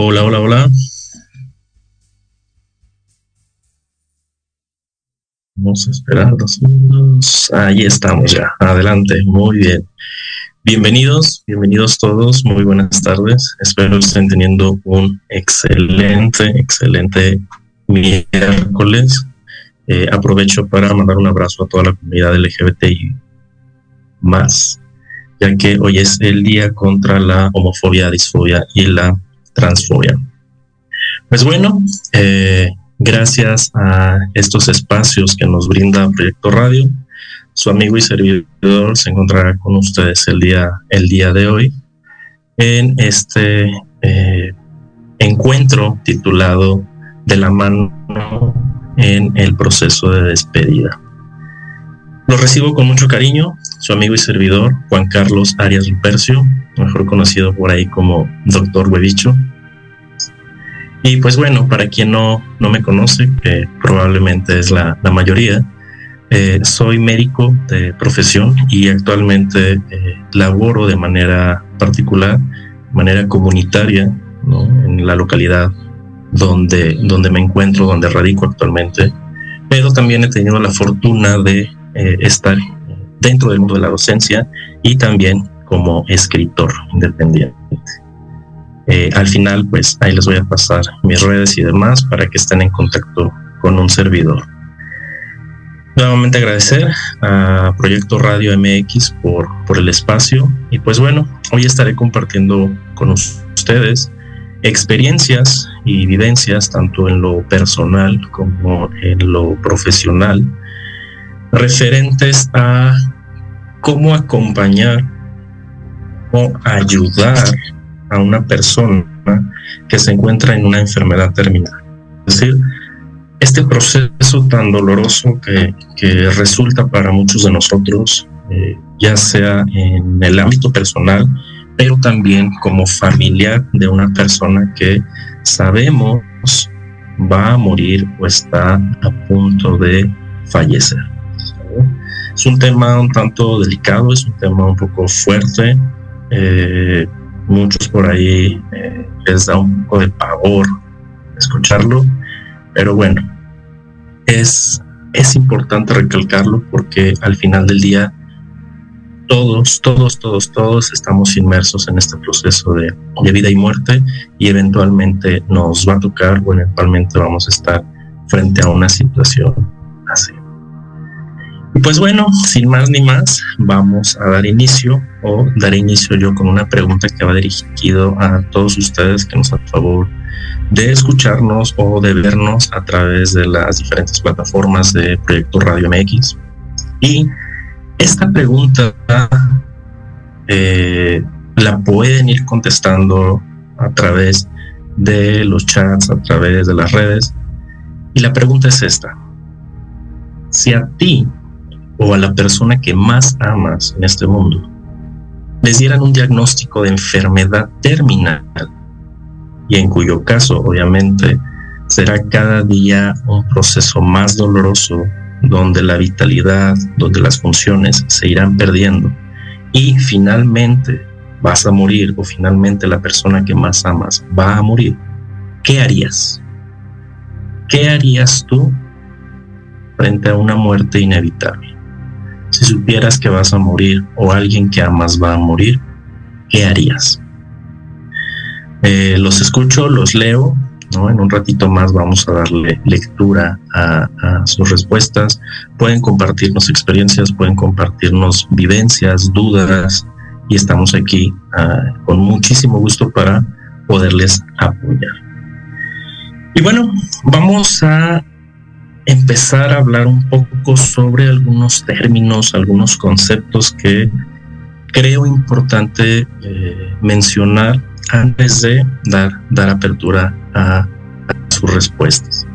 Hola, hola, hola. Vamos a esperar dos segundos. Ahí estamos ya. Adelante. Muy bien. Bienvenidos, bienvenidos todos. Muy buenas tardes. Espero estén teniendo un excelente, excelente miércoles. Eh, aprovecho para mandar un abrazo a toda la comunidad LGBTI más, ya que hoy es el día contra la homofobia, disfobia y la transfobia. Pues bueno, eh, gracias a estos espacios que nos brinda Proyecto Radio, su amigo y servidor se encontrará con ustedes el día, el día de hoy en este eh, encuentro titulado De la mano en el proceso de despedida. Lo recibo con mucho cariño, su amigo y servidor Juan Carlos Arias Lupercio, mejor conocido por ahí como Doctor Huevicho. Y pues bueno, para quien no, no me conoce, que probablemente es la, la mayoría, eh, soy médico de profesión y actualmente eh, laboro de manera particular, de manera comunitaria, ¿no? en la localidad donde, donde me encuentro, donde radico actualmente, pero también he tenido la fortuna de eh, estar dentro del mundo de la docencia y también como escritor independiente. Eh, al final, pues ahí les voy a pasar mis redes y demás para que estén en contacto con un servidor. Nuevamente agradecer a Proyecto Radio MX por, por el espacio y pues bueno, hoy estaré compartiendo con ustedes experiencias y vivencias tanto en lo personal como en lo profesional referentes a cómo acompañar o ayudar a una persona que se encuentra en una enfermedad terminal. Es decir, este proceso tan doloroso que, resulta para muchos de nosotros, eh, ya sea en el ámbito personal, pero también como familiar de una persona que sabemos va a morir o está a punto de fallecer. Es un tema un tanto delicado, es un tema un poco fuerte. Eh, muchos por ahí eh, les da un poco de pavor escucharlo, pero bueno, es, es importante recalcarlo porque al final del día todos, todos, todos, todos estamos inmersos en este proceso de, de, vida y muerte y eventualmente nos va a tocar o eventualmente vamos a estar frente a una situación así. Y pues bueno, sin más ni más, vamos a dar inicio o dar inicio yo con una pregunta que va dirigido a todos ustedes que nos a favor de escucharnos o de vernos a través de las diferentes plataformas de Proyecto Radio MX. Y esta pregunta eh, la pueden ir contestando a través de los chats, a través de las redes. Y la pregunta es esta. Si a ti o a la persona que más amas en este mundo les dieran un diagnóstico de enfermedad terminal y en cuyo caso obviamente será cada día un proceso más doloroso donde la vitalidad, donde las funciones se irán perdiendo y finalmente vas a morir o finalmente la persona que más amas va a morir, ¿qué harías? ¿Qué harías tú frente a una muerte inevitable? Si supieras que vas a morir o alguien que amas va a morir, ¿qué harías? Eh, los escucho, los leo, ¿no? En un ratito más vamos a darle lectura a, sus respuestas. Pueden compartirnos experiencias, pueden compartirnos vivencias, dudas, y estamos aquí uh, con muchísimo gusto para poderles apoyar. Y bueno, vamos a empezar a hablar un poco sobre algunos términos, algunos conceptos que creo importante eh, mencionar antes de dar, dar apertura a, sus respuestas.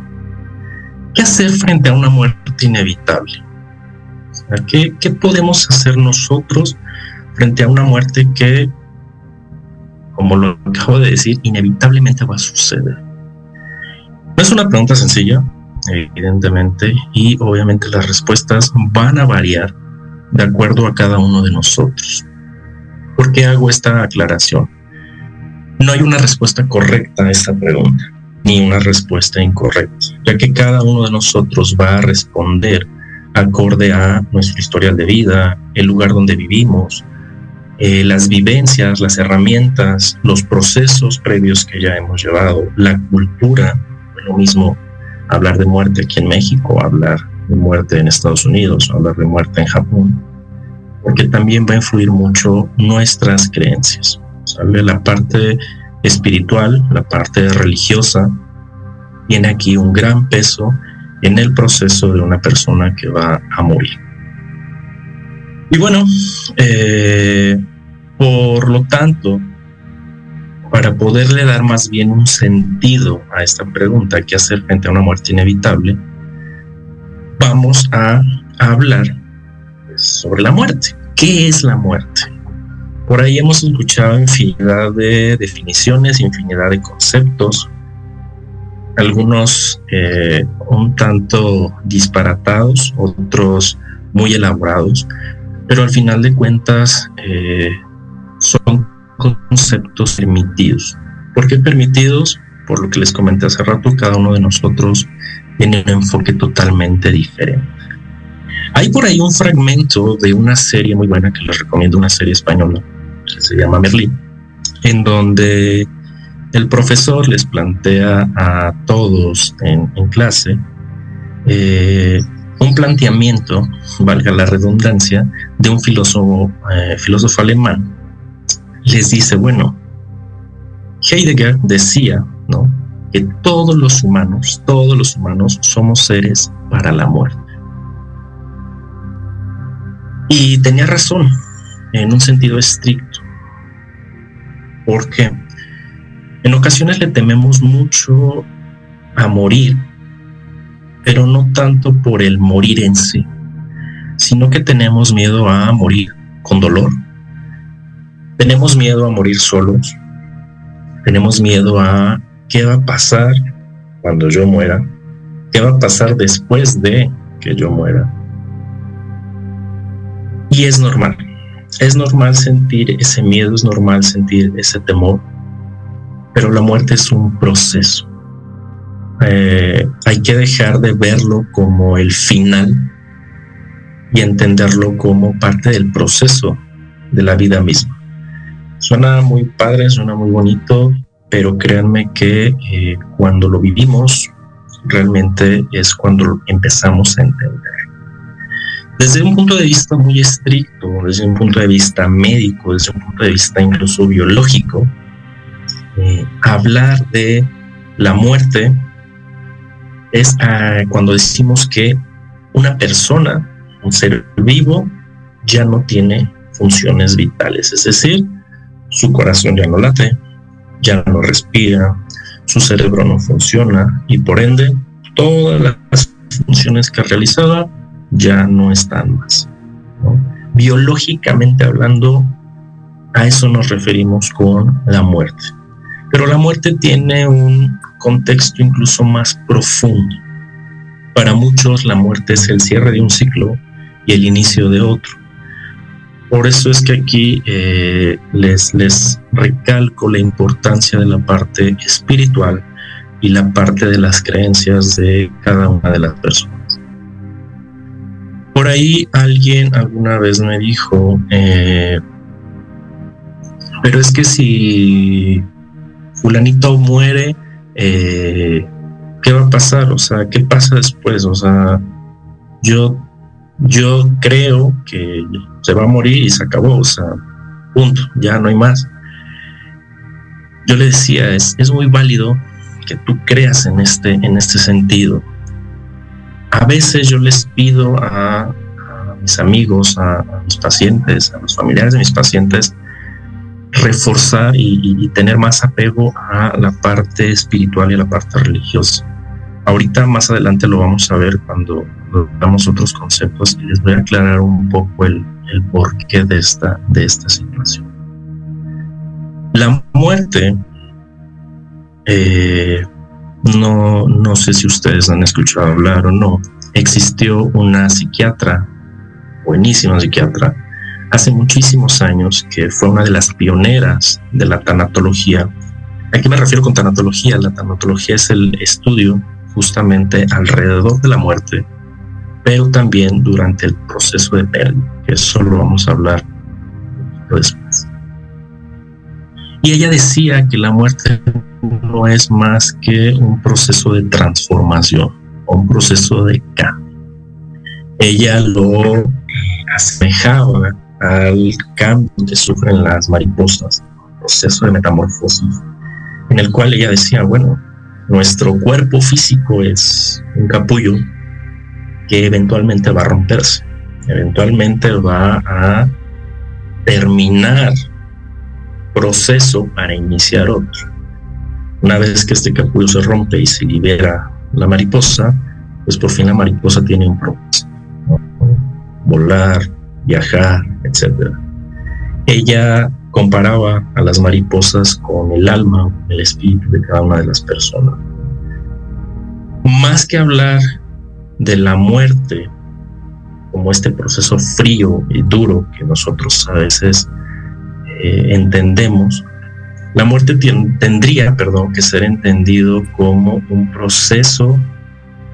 ¿Qué hacer frente a una muerte inevitable? ¿qué, ¿Qué podemos hacer nosotros frente a una muerte que, como lo acabo de decir, inevitablemente va a suceder? No es una pregunta sencilla, evidentemente, y obviamente las respuestas van a variar de acuerdo a cada uno de nosotros. ¿Por qué hago esta aclaración? No hay una respuesta correcta a esta pregunta, ni una respuesta incorrecta, ya que cada uno de nosotros va a responder acorde a nuestro historial de vida, el lugar donde vivimos, eh, las vivencias, las herramientas, los procesos previos que ya hemos llevado, la cultura, lo mismo hablar de muerte aquí en México, hablar de muerte en Estados Unidos, hablar de muerte en Japón, porque también va a influir mucho nuestras creencias. ¿sale? La parte espiritual, la parte religiosa, tiene aquí un gran peso en el proceso de una persona que va a morir. Y bueno, eh, por lo tanto, para poderle dar más bien un sentido a esta pregunta, ¿qué hacer frente a una muerte inevitable? Vamos a hablar sobre la muerte. ¿Qué es la muerte? Por ahí hemos escuchado infinidad de definiciones, infinidad de conceptos, algunos eh, un tanto disparatados, otros muy elaborados, pero al final de cuentas eh, son conceptos permitidos. ¿Por qué permitidos? Por lo que les comenté hace rato, cada uno de nosotros tiene un enfoque totalmente diferente. Hay por ahí un fragmento de una serie muy buena que les recomiendo, una serie española que se llama Merlín, en donde el profesor les plantea a todos en, clase eh, un planteamiento, valga la redundancia, de un filósofo, eh, filósofo alemán. Les dice, bueno, Heidegger decía, ¿no? Que todos los humanos, todos los humanos somos seres para la muerte. Y tenía razón en un sentido estricto. Porque en ocasiones le tememos mucho a morir, pero no tanto por el morir en sí, sino que tenemos miedo a morir con dolor. Tenemos miedo a morir solos. Tenemos miedo a qué va a pasar cuando yo muera. ¿Qué va a pasar después de que yo muera? Y es normal. Es normal sentir ese miedo, es normal sentir ese temor, pero la muerte es un proceso. Eh, hay que dejar de verlo como el final y entenderlo como parte del proceso de la vida misma. Suena muy padre, suena muy bonito, pero créanme que eh, cuando lo vivimos, realmente es cuando empezamos a entender. Desde un punto de vista muy estricto, desde un punto de vista médico, desde un punto de vista incluso biológico, eh, hablar de la muerte es ah, cuando decimos que una persona, un ser vivo, ya no tiene funciones vitales, es decir, su corazón ya no late, ya no respira, su cerebro no funciona y por ende todas las funciones que realizaba ya no están más. Biológicamente hablando, a eso nos referimos con la muerte. Pero la muerte tiene un contexto incluso más profundo. Para muchos la muerte es el cierre de un ciclo y el inicio de otro. Por eso es que aquí eh, les, les recalco la importancia de la parte espiritual y la parte de las creencias de cada una de las personas. Por ahí alguien alguna vez me dijo, eh, pero es que si fulanito muere, eh, ¿qué va a pasar? O sea, ¿qué pasa después? O sea, yo, yo creo que se va a morir y se acabó, o sea, punto, ya no hay más. Yo le decía, es, es muy válido que tú creas en este, en este sentido a veces yo les pido a, mis amigos, a, mis pacientes, a los familiares de mis pacientes, reforzar y, tener más apego a la parte espiritual y a la parte religiosa. Ahorita más adelante lo vamos a ver cuando, veamos otros conceptos y les voy a aclarar un poco el, el porqué de esta, de esta situación. La muerte, eh, no, no sé si ustedes han escuchado hablar o no, existió una psiquiatra, buenísima psiquiatra, hace muchísimos años que fue una de las pioneras de la tanatología. ¿A qué me refiero con tanatología? La tanatología es el estudio justamente alrededor de la muerte, pero también durante el proceso de pérdida, que eso lo vamos a hablar después. Y ella decía que la muerte no es más que un proceso de transformación un proceso de cambio. Ella lo asemejaba al cambio que sufren las mariposas, un proceso de metamorfosis, en el cual ella decía, bueno, nuestro cuerpo físico es un capullo eventualmente va a romperse, eventualmente va a terminar proceso para iniciar otro. Una vez que este capullo se rompe y se libera la mariposa, pues por fin la mariposa tiene un propósito. Volar, viajar, etc. Ella comparaba a las mariposas con el alma, el espíritu de cada una de las personas. Más que hablar de la muerte como este proceso frío y duro que nosotros a veces eh, entendemos, la muerte tendría, perdón, que ser entendido como un proceso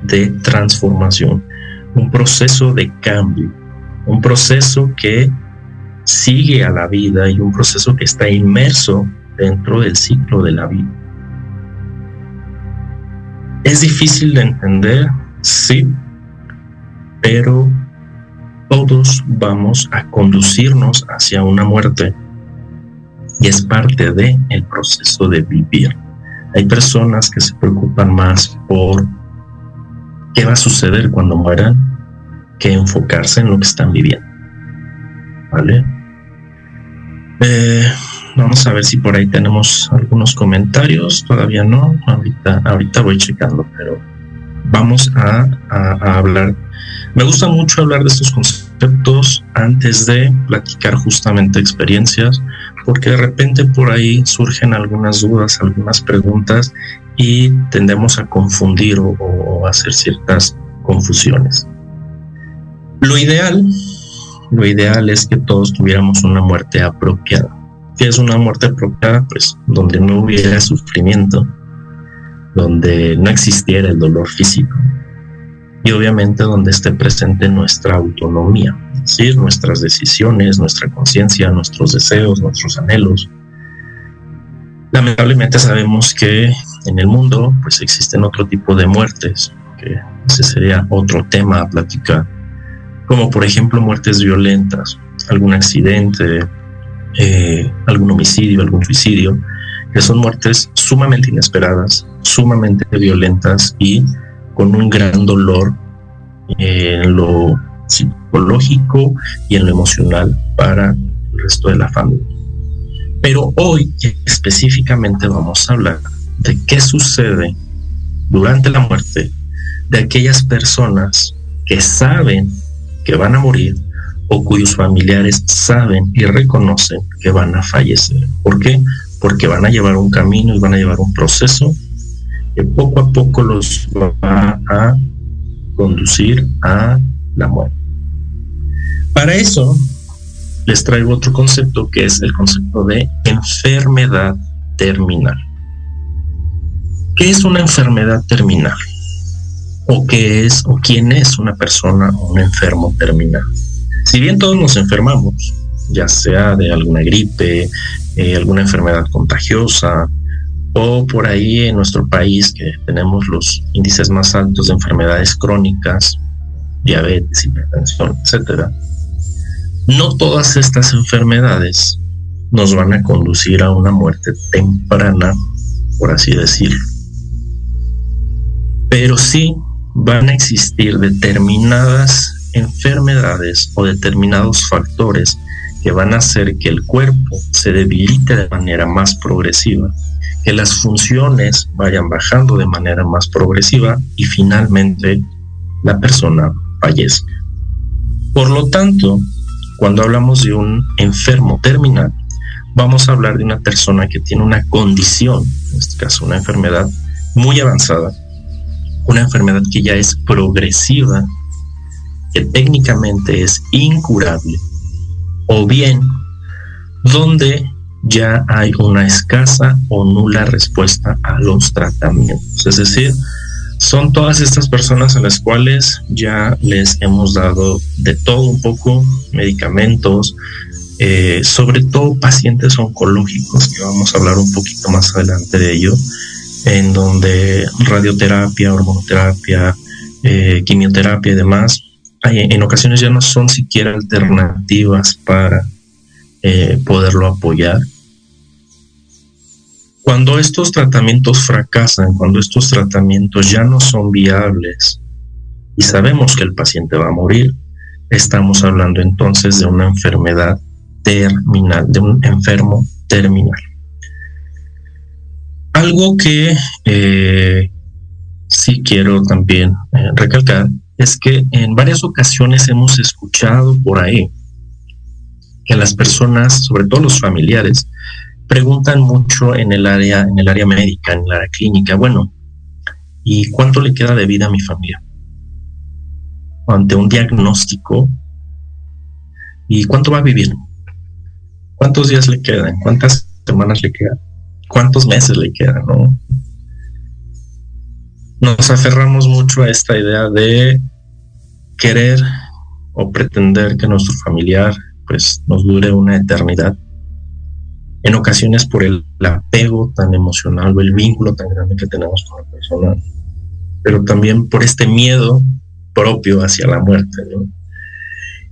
de transformación, un proceso de cambio, un proceso que sigue a la vida y un proceso que está inmerso dentro del ciclo de la vida. Es difícil de entender, sí, pero todos vamos a conducirnos hacia una muerte y es parte de el proceso de vivir. Hay personas que se preocupan más por qué va a suceder cuando mueran que enfocarse en lo que están viviendo. ¿Vale? Eh, vamos a ver si por ahí tenemos algunos comentarios. Todavía no. Ahorita, ahorita voy checando, pero vamos a, hablar. Me gusta mucho hablar de estos conceptos antes de platicar justamente experiencias porque de repente por ahí surgen algunas dudas, algunas preguntas y tendemos a confundir o, a hacer ciertas confusiones. Lo ideal, lo ideal es que todos tuviéramos una muerte apropiada. ¿Qué es una muerte apropiada? Pues donde no hubiera sufrimiento, donde no existiera el dolor físico, y obviamente donde esté presente nuestra autonomía, es decir, nuestras decisiones, nuestra conciencia, nuestros deseos, nuestros anhelos. Lamentablemente sabemos que en el mundo pues existen otro tipo de muertes, que ese sería otro tema a platicar, como por ejemplo muertes violentas, algún accidente, eh, algún homicidio, algún suicidio, que son muertes sumamente inesperadas, sumamente violentas y con un gran dolor en lo psicológico y en lo emocional para el resto de la familia. Pero hoy específicamente vamos a hablar de qué sucede durante la muerte de aquellas personas que saben que van a morir o cuyos familiares saben y reconocen que van a fallecer. ¿Por qué? Porque van a llevar un camino y van a llevar un proceso poco a poco los va a conducir a la muerte. Para eso les traigo otro concepto que es el concepto de enfermedad terminal. ¿Qué es una enfermedad terminal? ¿O qué es o quién es una persona o un enfermo terminal? Si bien todos nos enfermamos, ya sea de alguna gripe, eh, alguna enfermedad contagiosa, o por ahí en nuestro país que tenemos los índices más altos de enfermedades crónicas, diabetes, hipertensión, etcétera. No todas estas enfermedades nos van a conducir a una muerte temprana, por así decirlo. Pero sí van a existir determinadas enfermedades o determinados factores que van a hacer que el cuerpo se debilite de manera más progresiva, que las funciones vayan bajando de manera más progresiva y finalmente la persona fallece. Por lo tanto, cuando hablamos de un enfermo terminal, vamos a hablar de una persona que tiene una condición, en este caso una enfermedad muy avanzada, una enfermedad que ya es progresiva, que técnicamente es incurable, o bien donde ya hay una escasa o nula respuesta a los tratamientos. Es decir, son todas estas personas a las cuales ya les hemos dado de todo un poco, medicamentos, eh, sobre todo pacientes oncológicos, que vamos a hablar un poquito más adelante de ello, en donde radioterapia, hormonoterapia, eh, quimioterapia y demás, en ocasiones ya no son siquiera alternativas para eh, poderlo apoyar. Cuando estos tratamientos fracasan, cuando estos tratamientos ya no son viables y sabemos que el paciente va a morir, estamos hablando entonces de una enfermedad terminal, de un enfermo terminal. Algo que eh, sí quiero también eh, recalcar es que en varias ocasiones hemos escuchado por ahí que las personas, sobre todo los familiares, preguntan mucho en el área, en el área médica, en la clínica, bueno, ¿y cuánto le queda de vida a mi familia? Ante un diagnóstico, ¿y cuánto va a vivir? ¿Cuántos días le quedan? ¿Cuántas semanas le quedan? ¿Cuántos meses le quedan? ¿no? Nos aferramos mucho a esta idea de querer o pretender que nuestro familiar pues nos dure una eternidad. En ocasiones por el, apego tan emocional o el vínculo tan grande que tenemos con la persona, pero también por este miedo propio hacia la muerte. ¿no?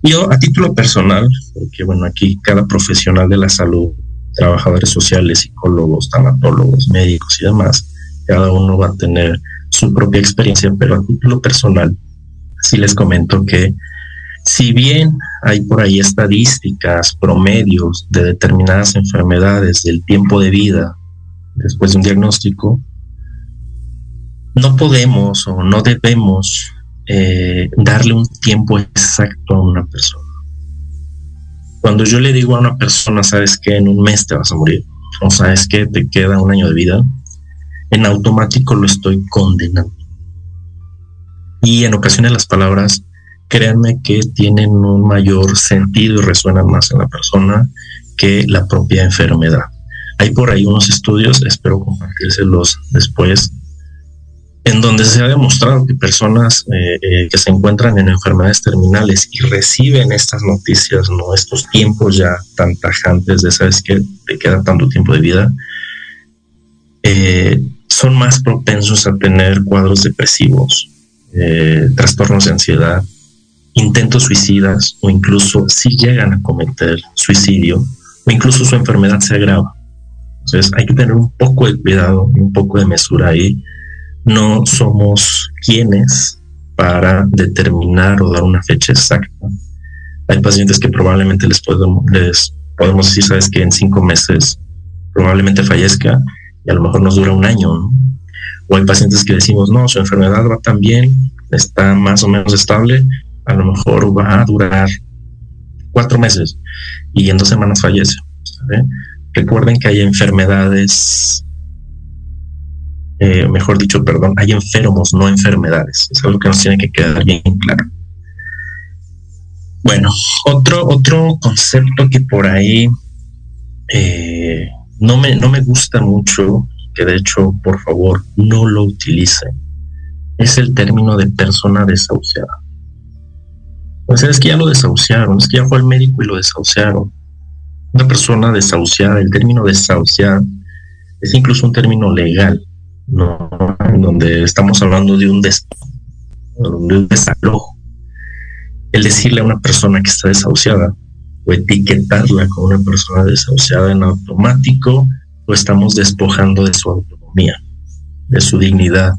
Yo, a título personal, porque bueno, aquí cada profesional de la salud, trabajadores sociales, psicólogos, tanatólogos, médicos y demás, cada uno va a tener su propia experiencia, pero a título personal, sí les comento que si bien hay por ahí estadísticas, promedios de determinadas enfermedades del tiempo de vida después de un diagnóstico, no podemos o no debemos eh, darle un tiempo exacto a una persona. Cuando yo le digo a una persona, sabes que en un mes te vas a morir, o sabes que te queda un año de vida, en automático lo estoy condenando. Y en ocasiones las palabras, créanme que tienen un mayor sentido y resuenan más en la persona que la propia enfermedad. Hay por ahí unos estudios, espero compartírselos después, en donde se ha demostrado que personas eh, eh, que se encuentran en enfermedades terminales y reciben estas noticias, no estos tiempos ya tan tajantes de sabes que te queda tanto tiempo de vida, eh, son más propensos a tener cuadros depresivos, trastornos de ansiedad, intentos suicidas o incluso si llegan a cometer suicidio o incluso su enfermedad se agrava. Entonces hay que tener un poco de cuidado y un poco de mesura ahí no somos quienes para determinar o dar una fecha exacta. Hay pacientes que probablemente les podemos, les podemos decir, sabes que en cinco meses probablemente fallezca y a lo mejor nos dura un año. O hay pacientes que decimos, no, su enfermedad va tan bien, está más o menos estable, a lo mejor va a durar cuatro meses y en dos semanas fallece. Recuerden que hay enfermedades eh, mejor dicho, perdón, hay enfermos, no enfermedades. Es algo que nos tiene que quedar bien claro. Bueno, otro, otro concepto que por ahí eh, no, me, no me gusta mucho, que de hecho, por favor, no lo utilicen, es el término de persona desahuciada. Sea, es que ya lo desahuciaron, es que ya fue al médico y lo desahuciaron. Una persona desahuciada, el término desahuciar es incluso un término legal no, en donde estamos hablando de un, desalojo. El decirle a una persona que está desahuciada o etiquetarla como una persona desahuciada en automático, lo estamos despojando de su autonomía, de su dignidad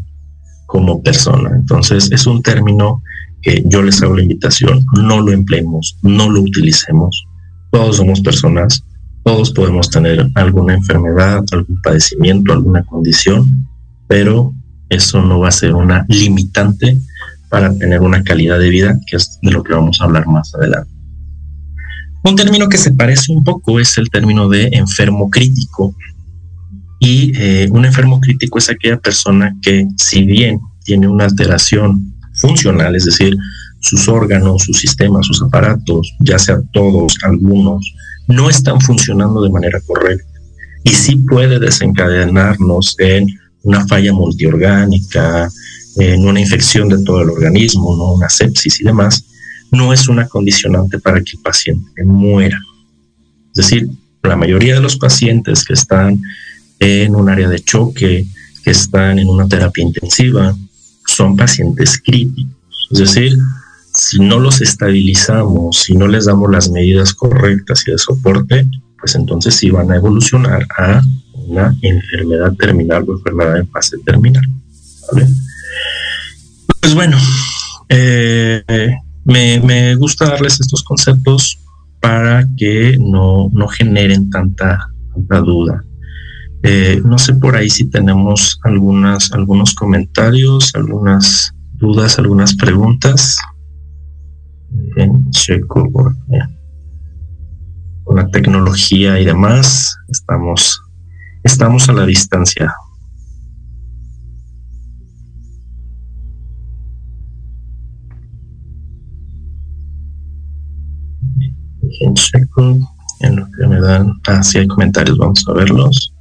como persona. Entonces es un término que yo les hago la invitación, no lo empleemos, no lo utilicemos. Todos somos personas, todos podemos tener alguna enfermedad, algún padecimiento, alguna condición, pero eso no va a ser una limitante para tener una calidad de vida, que es de lo que vamos a hablar más adelante. Un término que se parece un poco es el término de enfermo crítico. Y eh, un enfermo crítico es aquella persona que, si bien tiene una alteración funcional, es decir, sus órganos, sus sistemas, sus aparatos, ya sea todos, algunos, no están funcionando de manera correcta. Y sí puede desencadenarnos en una falla multiorgánica, en una infección de todo el organismo, ¿no? una sepsis y demás, no es una condicionante para que el paciente muera. Es decir, la mayoría de los pacientes que están en un área de choque, que están en una terapia intensiva, son pacientes críticos. Es decir, si no los estabilizamos, si no les damos las medidas correctas y de soporte, pues entonces sí van a evolucionar a una enfermedad terminal o enfermedad en fase terminal. Pues bueno, eh, me, gusta darles estos conceptos para que no, generen tanta, duda. Eh, no sé por ahí si tenemos algunas, algunos comentarios, algunas dudas, algunas preguntas. En checo con la tecnología y demás. Estamos, estamos a la distancia. en checo en lo que me dan. Ah, si hay comentarios, vamos a verlos.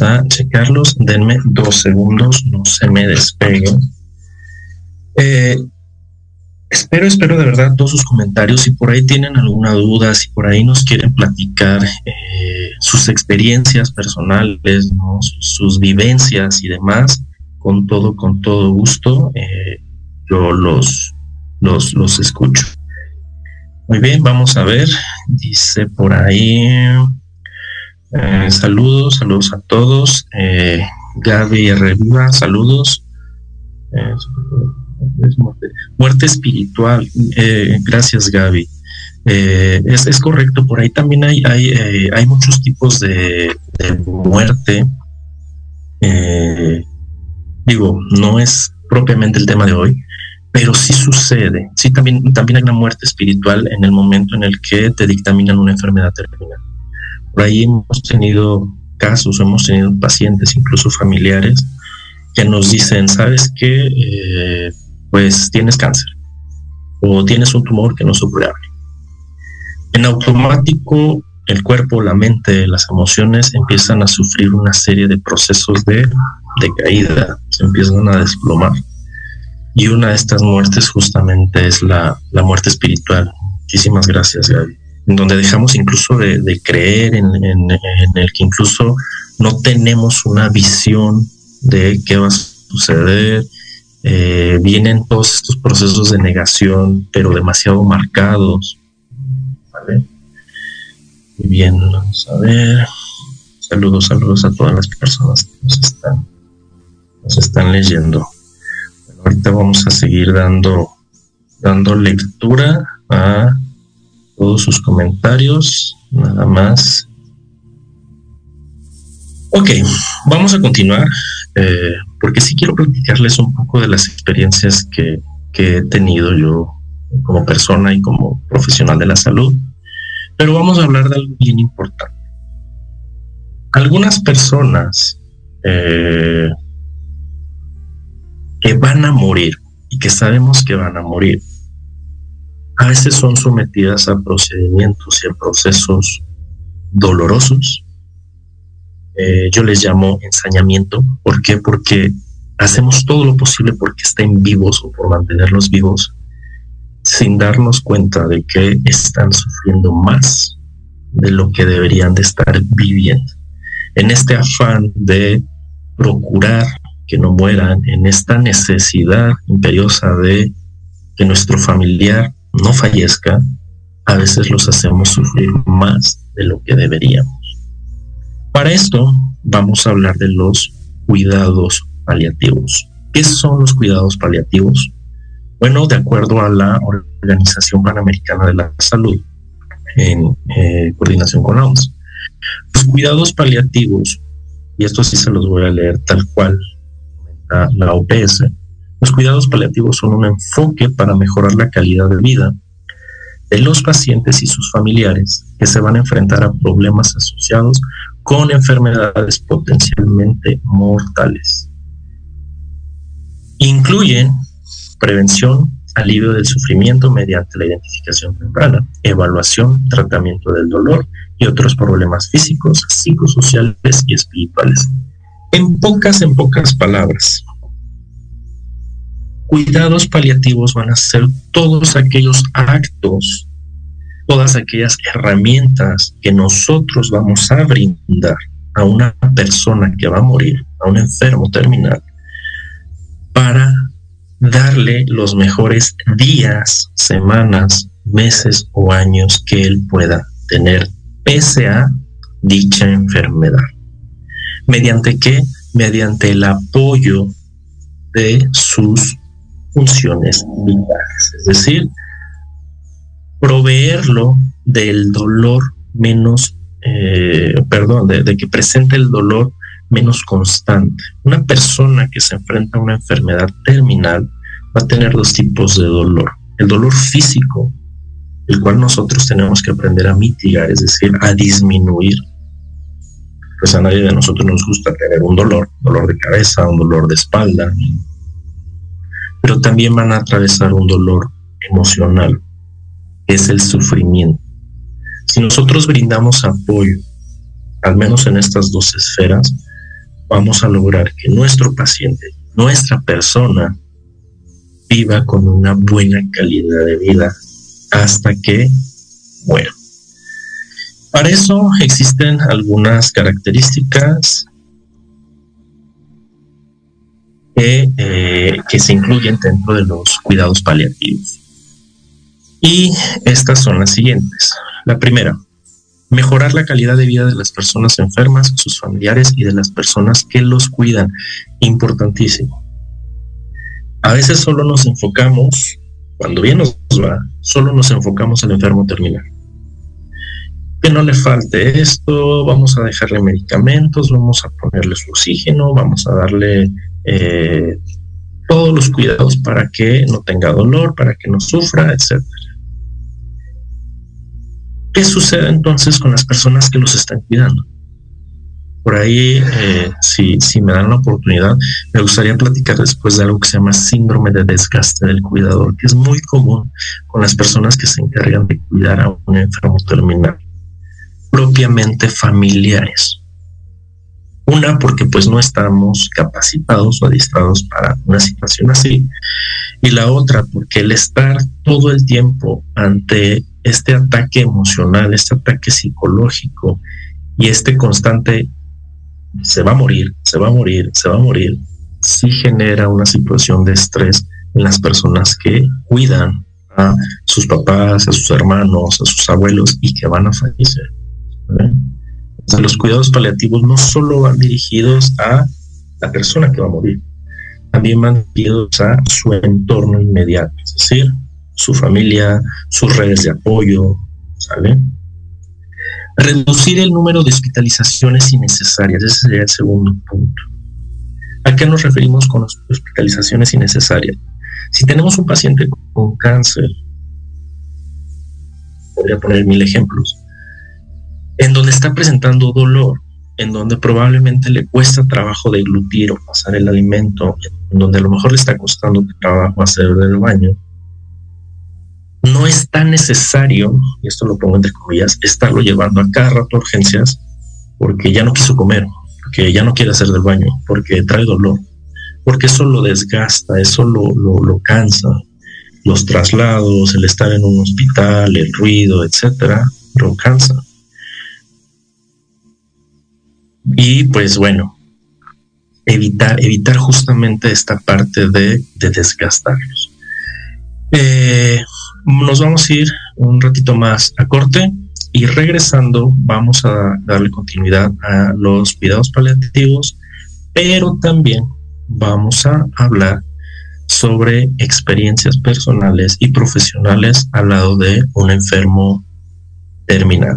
A checarlos. Denme dos segundos, no se me despeguen. Eh, espero, espero de verdad todos sus comentarios. Si por ahí tienen alguna duda, si por ahí nos quieren platicar eh, sus experiencias personales, sus vivencias y demás, con todo, con todo gusto, eh, yo los, los, los escucho. Muy bien, vamos a ver. Dice por ahí. Eh, saludos, saludos a todos. Eh, Gaby Reviva, saludos. Eh, muerte. espiritual. Gracias, Gaby. Es, es, correcto, por ahí también hay, hay, hay muchos tipos de, de muerte. digo, no es propiamente el tema de hoy, pero sí sucede, sí también, también hay una muerte espiritual en el momento en el que te dictaminan una enfermedad terminal. Por ahí hemos tenido casos, hemos tenido pacientes, incluso familiares, que nos dicen, ¿sabes qué? Eh, pues tienes cáncer o tienes un tumor que no es operable. En automático, el cuerpo, la mente, las emociones empiezan a sufrir una serie de procesos de, de caída, se empiezan a desplomar y una de estas muertes justamente es la, muerte espiritual. Muchísimas gracias, Gaby. En donde dejamos incluso de, creer en, el que incluso no tenemos una visión de qué va a suceder. Eh, vienen todos estos procesos de negación, pero demasiado marcados. ¿Vale? Y bien, vamos a ver. Saludos, saludos a todas las personas que nos están, nos están leyendo ahorita vamos a seguir dando, dando lectura a todos sus comentarios, nada más. Ok, vamos a continuar, eh, porque sí quiero platicarles un poco de las experiencias que, que he tenido yo como persona y como profesional de la salud, pero vamos a hablar de algo bien importante. Algunas personas eh, que van a morir y que sabemos que van a morir, a veces son sometidas a procedimientos y a procesos dolorosos. Eh, yo les llamo ensañamiento. ¿Por qué? Porque hacemos todo lo posible porque estén vivos o por mantenerlos vivos sin darnos cuenta de que están sufriendo más de lo que deberían de estar viviendo. En este afán de procurar que no mueran, en esta necesidad imperiosa de que nuestro familiar no fallezca, a veces los hacemos sufrir más de lo que deberíamos. Para esto vamos a hablar de los cuidados paliativos. ¿Qué son los cuidados paliativos? Bueno, de acuerdo a la Organización Panamericana de la Salud, en eh, coordinación con la OMS, los cuidados paliativos, y esto sí se los voy a leer tal cual la, la OPS, los cuidados paliativos son un enfoque para mejorar la calidad de vida de los pacientes y sus familiares que se van a enfrentar a problemas asociados con enfermedades potencialmente mortales. Incluyen prevención, alivio del sufrimiento mediante la identificación temprana, evaluación, tratamiento del dolor y otros problemas físicos, psicosociales y espirituales. En pocas, en pocas palabras, cuidados paliativos van a ser todos aquellos actos, todas aquellas herramientas que nosotros vamos a brindar a una persona que va a morir, a un enfermo terminal, para darle los mejores días, semanas, meses o años que él pueda tener pese a dicha enfermedad. ¿Mediante qué? Mediante el apoyo de sus funciones vitales, es decir, proveerlo del dolor menos, eh, perdón, de, que presente el dolor menos constante. Una persona que se enfrenta a una enfermedad terminal va a tener dos tipos de dolor. El dolor físico, el cual nosotros tenemos que aprender a mitigar, es decir, a disminuir. Pues a nadie de nosotros nos gusta tener un dolor, dolor de cabeza, un dolor de espalda, pero también van a atravesar un dolor emocional, que es el sufrimiento. Si nosotros brindamos apoyo, al menos en estas dos esferas, vamos a lograr que nuestro paciente, nuestra persona, viva con una buena calidad de vida hasta que muera. Para eso existen algunas características eh, que, se incluyen dentro de los cuidados paliativos. Y estas son las siguientes. La primera, mejorar la calidad de vida de las personas enfermas, sus familiares y de las personas que los cuidan. Importantísimo. A veces solo nos enfocamos, cuando bien nos va, solo nos enfocamos al enfermo terminal. Que no le falte esto, vamos a dejarle medicamentos, vamos a ponerle su oxígeno, vamos a darle eh, todos los cuidados para que no tenga dolor, para que no sufra, etc. ¿Qué sucede entonces con las personas que los están cuidando? Por ahí, eh, si, si me dan la oportunidad, me gustaría platicar después de algo que se llama síndrome de desgaste del cuidador, que es muy común con las personas que se encargan de cuidar a un enfermo terminal, propiamente familiares. Una, porque pues no estamos capacitados o adiestrados para una situación así. Y la otra, porque el estar todo el tiempo ante este ataque emocional, este ataque psicológico y este constante se va a morir, se va a morir, se va a morir, sí genera una situación de estrés en las personas que cuidan a sus papás, a sus hermanos, a sus abuelos y que van a fallecer los cuidados paliativos no solo van dirigidos a la persona que va a morir, también van dirigidos a su entorno inmediato, es decir, su familia, sus redes de apoyo, ¿sale? Reducir el número de hospitalizaciones innecesarias, ese sería el segundo punto. ¿A qué nos referimos con hospitalizaciones innecesarias? Si tenemos un paciente con cáncer, podría poner mil ejemplos, en donde está presentando dolor, en donde probablemente le cuesta trabajo deglutir o pasar el alimento, en donde a lo mejor le está costando trabajo hacer el baño, no es tan necesario, y esto lo pongo entre comillas, estarlo llevando a cada rato a urgencias porque ya no quiso comer, porque ya no quiere hacer del baño, porque trae dolor, porque eso lo desgasta, eso lo, lo, lo cansa. Los traslados, el estar en un hospital, el ruido, etcétera, lo cansa. Y pues bueno, evitar, evitar justamente esta parte de, de desgastarlos. Eh, nos vamos a ir un ratito más a corte y regresando vamos a darle continuidad a los cuidados paliativos, pero también vamos a hablar sobre experiencias personales y profesionales al lado de un enfermo terminal.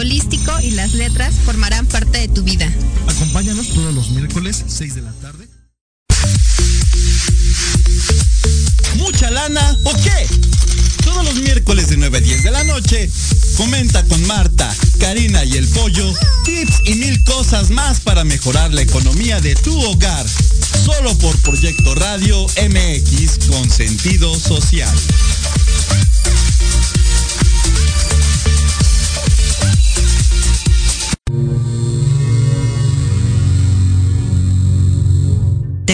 Holístico y las letras formarán parte de tu vida. Acompáñanos todos los miércoles, 6 de la tarde. ¿Mucha lana o qué? Todos los miércoles de 9 a 10 de la noche, comenta con Marta, Karina y el Pollo tips y mil cosas más para mejorar la economía de tu hogar. Solo por Proyecto Radio MX con sentido social.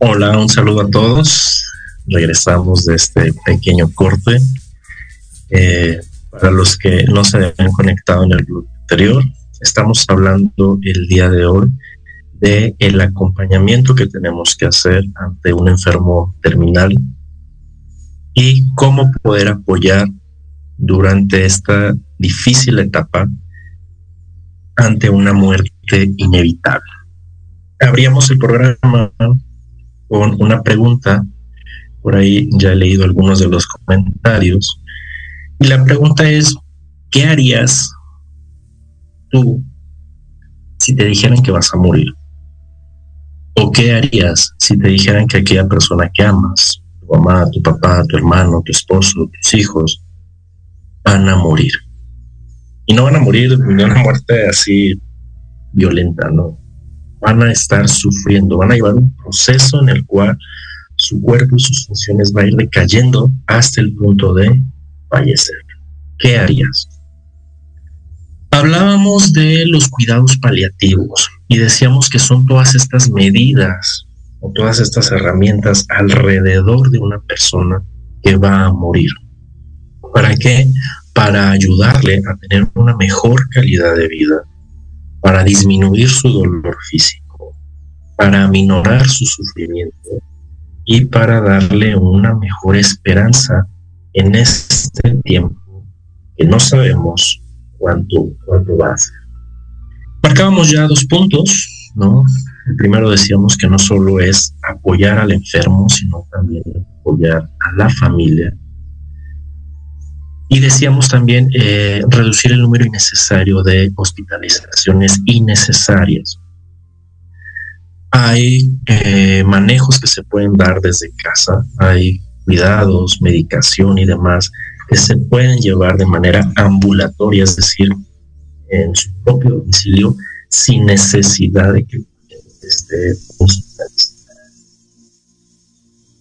Hola, un saludo a todos. Regresamos de este pequeño corte. Eh, para los que no se habían conectado en el bloque anterior, estamos hablando el día de hoy de el acompañamiento que tenemos que hacer ante un enfermo terminal y cómo poder apoyar durante esta difícil etapa ante una muerte inevitable. Abríamos el programa con una pregunta. Por ahí ya he leído algunos de los comentarios. Y la pregunta es, ¿qué harías tú si te dijeran que vas a morir? ¿O qué harías si te dijeran que aquella persona que amas, tu mamá, tu papá, tu hermano, tu esposo, tus hijos, van a morir? Y no van a morir de una muerte así violenta, ¿no? Van a estar sufriendo, van a llevar un proceso en el cual su cuerpo y sus funciones va a ir decayendo hasta el punto de fallecer. ¿Qué harías? Hablábamos de los cuidados paliativos y decíamos que son todas estas medidas o todas estas herramientas alrededor de una persona que va a morir. ¿Para qué? Para ayudarle a tener una mejor calidad de vida, para disminuir su dolor físico, para aminorar su sufrimiento y para darle una mejor esperanza en este tiempo que no sabemos cuánto, cuánto va a ser. Marcábamos ya dos puntos, ¿no? El primero decíamos que no solo es apoyar al enfermo, sino también apoyar a la familia y decíamos también eh, reducir el número innecesario de hospitalizaciones innecesarias. Hay eh, manejos que se pueden dar desde casa, hay cuidados, medicación y demás que se pueden llevar de manera ambulatoria, es decir, en su propio domicilio, sin necesidad de que esté hospitalizado.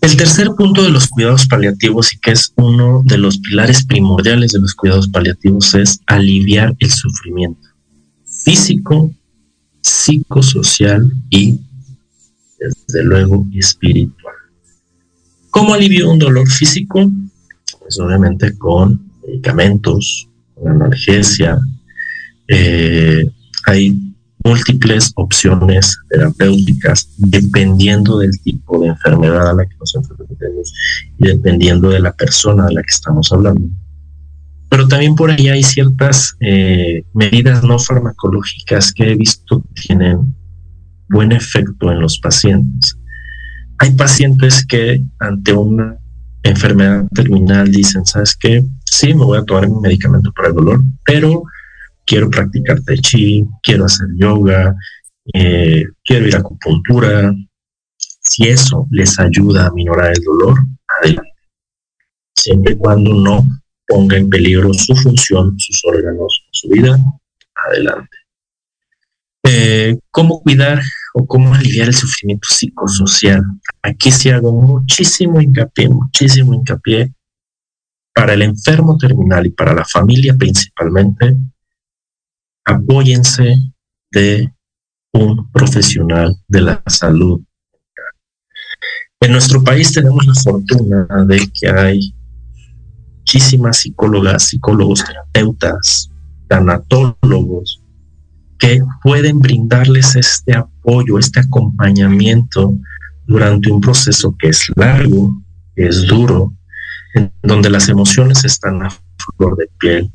El tercer punto de los cuidados paliativos y que es uno de los pilares primordiales de los cuidados paliativos es aliviar el sufrimiento físico, psicosocial y desde luego espiritual. ¿Cómo alivio un dolor físico? Pues obviamente con medicamentos, con analgesia. Eh, hay múltiples opciones terapéuticas dependiendo del tipo de enfermedad a la que nos enfrentemos y dependiendo de la persona de la que estamos hablando. Pero también por ahí hay ciertas eh, medidas no farmacológicas que he visto que tienen buen efecto en los pacientes. Hay pacientes que ante una enfermedad terminal dicen, ¿sabes qué? Sí, me voy a tomar mi medicamento para el dolor, pero quiero practicar tai quiero hacer yoga, eh, quiero ir a acupuntura. Si eso les ayuda a minorar el dolor, adelante. Siempre y cuando no ponga en peligro su función, sus órganos, su vida, adelante. Eh, ¿Cómo cuidar o cómo aliviar el sufrimiento psicosocial? Aquí sí hago muchísimo hincapié, muchísimo hincapié para el enfermo terminal y para la familia principalmente, apóyense de un profesional de la salud. En nuestro país tenemos la fortuna de que hay muchísimas psicólogas, psicólogos, terapeutas, tanatólogos, que pueden brindarles este apoyo, este acompañamiento durante un proceso que es largo, que es duro, en donde las emociones están a flor de piel,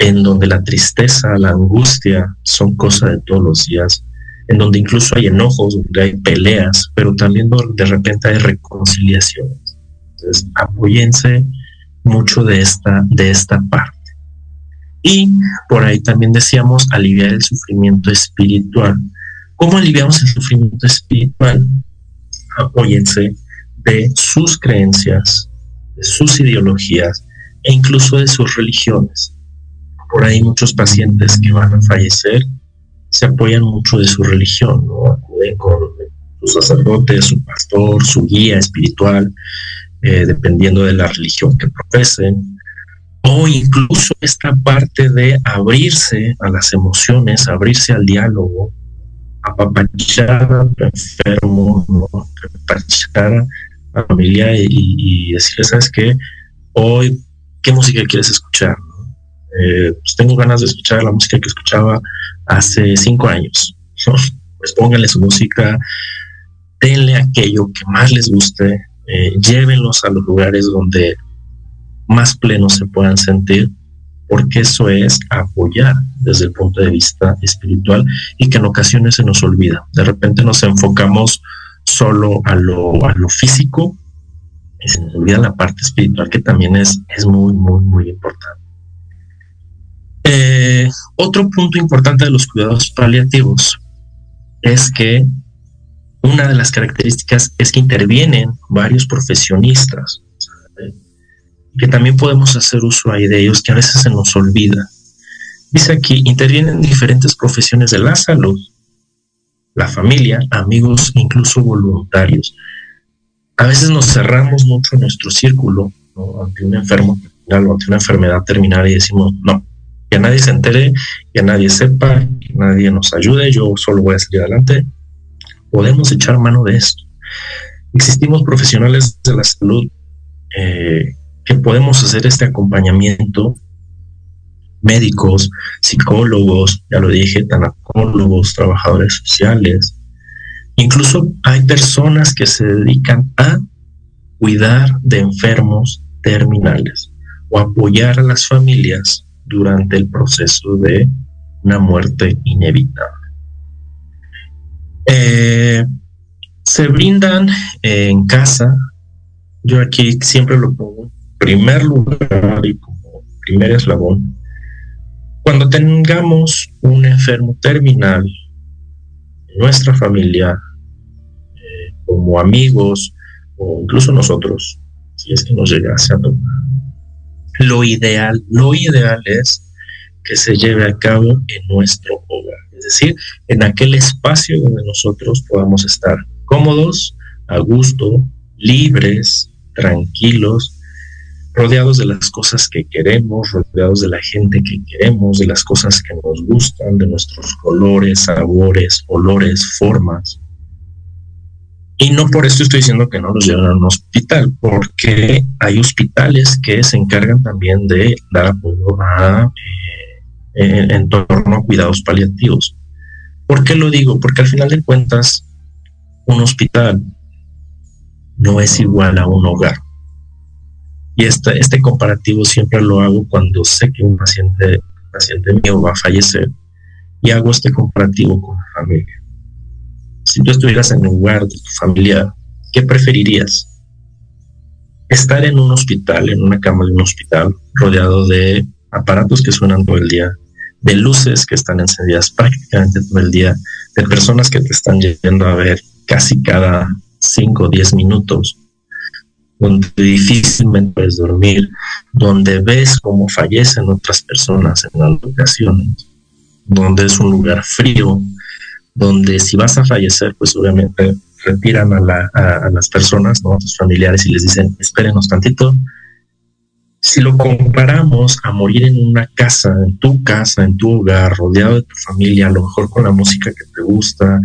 en donde la tristeza, la angustia son cosas de todos los días, en donde incluso hay enojos, donde hay peleas, pero también de repente hay reconciliaciones. Entonces, apóyense mucho de esta, de esta parte. Y por ahí también decíamos aliviar el sufrimiento espiritual. ¿Cómo aliviamos el sufrimiento espiritual? Apóyense de sus creencias, de sus ideologías e incluso de sus religiones. Por ahí muchos pacientes que van a fallecer se apoyan mucho de su religión, ¿no? Acuden con su sacerdote, su pastor, su guía espiritual, eh, dependiendo de la religión que profesen, o incluso esta parte de abrirse a las emociones, abrirse al diálogo, apapachar al enfermo, apapachar a la familia y, decirle, ¿sabes qué? Hoy, ¿qué música quieres escuchar? Eh, pues tengo ganas de escuchar la música que escuchaba hace cinco años. Pues pónganle su música, denle aquello que más les guste, eh, llévenlos a los lugares donde más plenos se puedan sentir, porque eso es apoyar desde el punto de vista espiritual y que en ocasiones se nos olvida. De repente nos enfocamos solo a lo, a lo físico y se nos olvida la parte espiritual que también es, es muy, muy, muy importante. Eh, otro punto importante de los cuidados paliativos es que una de las características es que intervienen varios profesionistas, que también podemos hacer uso ahí de ellos, que a veces se nos olvida. Dice aquí, intervienen diferentes profesiones de la salud, la familia, amigos, incluso voluntarios. A veces nos cerramos mucho en nuestro círculo ante un enfermo o ante una enfermedad terminal y decimos, no, que nadie se entere, que nadie sepa, que nadie nos ayude, yo solo voy a salir adelante podemos echar mano de esto. Existimos profesionales de la salud eh, que podemos hacer este acompañamiento, médicos, psicólogos, ya lo dije, tanatólogos, trabajadores sociales. Incluso hay personas que se dedican a cuidar de enfermos terminales o apoyar a las familias durante el proceso de una muerte inevitable. Eh, se brindan en casa. Yo aquí siempre lo pongo en primer lugar y como primer eslabón. Cuando tengamos un enfermo terminal nuestra familia, eh, como amigos o incluso nosotros, si es que nos llegase a tomar, lo ideal, lo ideal es que se lleve a cabo en nuestro hogar es decir, en aquel espacio donde nosotros podamos estar cómodos, a gusto, libres, tranquilos, rodeados de las cosas que queremos, rodeados de la gente que queremos, de las cosas que nos gustan, de nuestros colores, sabores, olores, formas. Y no por eso estoy diciendo que no los lleven a un hospital, porque hay hospitales que se encargan también de dar apoyo eh, en, torno a cuidados paliativos. ¿Por qué lo digo? Porque al final de cuentas, un hospital no es igual a un hogar. Y este, comparativo siempre lo hago cuando sé que un paciente, paciente mío va a fallecer y hago este comparativo con la familia. Si tú estuvieras en el lugar de tu familia, ¿qué preferirías? Estar en un hospital, en una cama de un hospital, rodeado de aparatos que suenan todo el día, de luces que están encendidas prácticamente todo el día, de personas que te están yendo a ver casi cada 5 o 10 minutos, donde difícilmente puedes dormir, donde ves cómo fallecen otras personas en las ocasiones, donde es un lugar frío, donde si vas a fallecer, pues obviamente retiran a, las personas, ¿no? a sus familiares y les dicen, espérenos tantito. Si lo comparamos a morir en una casa, en tu casa, en tu hogar, rodeado de tu familia, a lo mejor con la música que te gusta,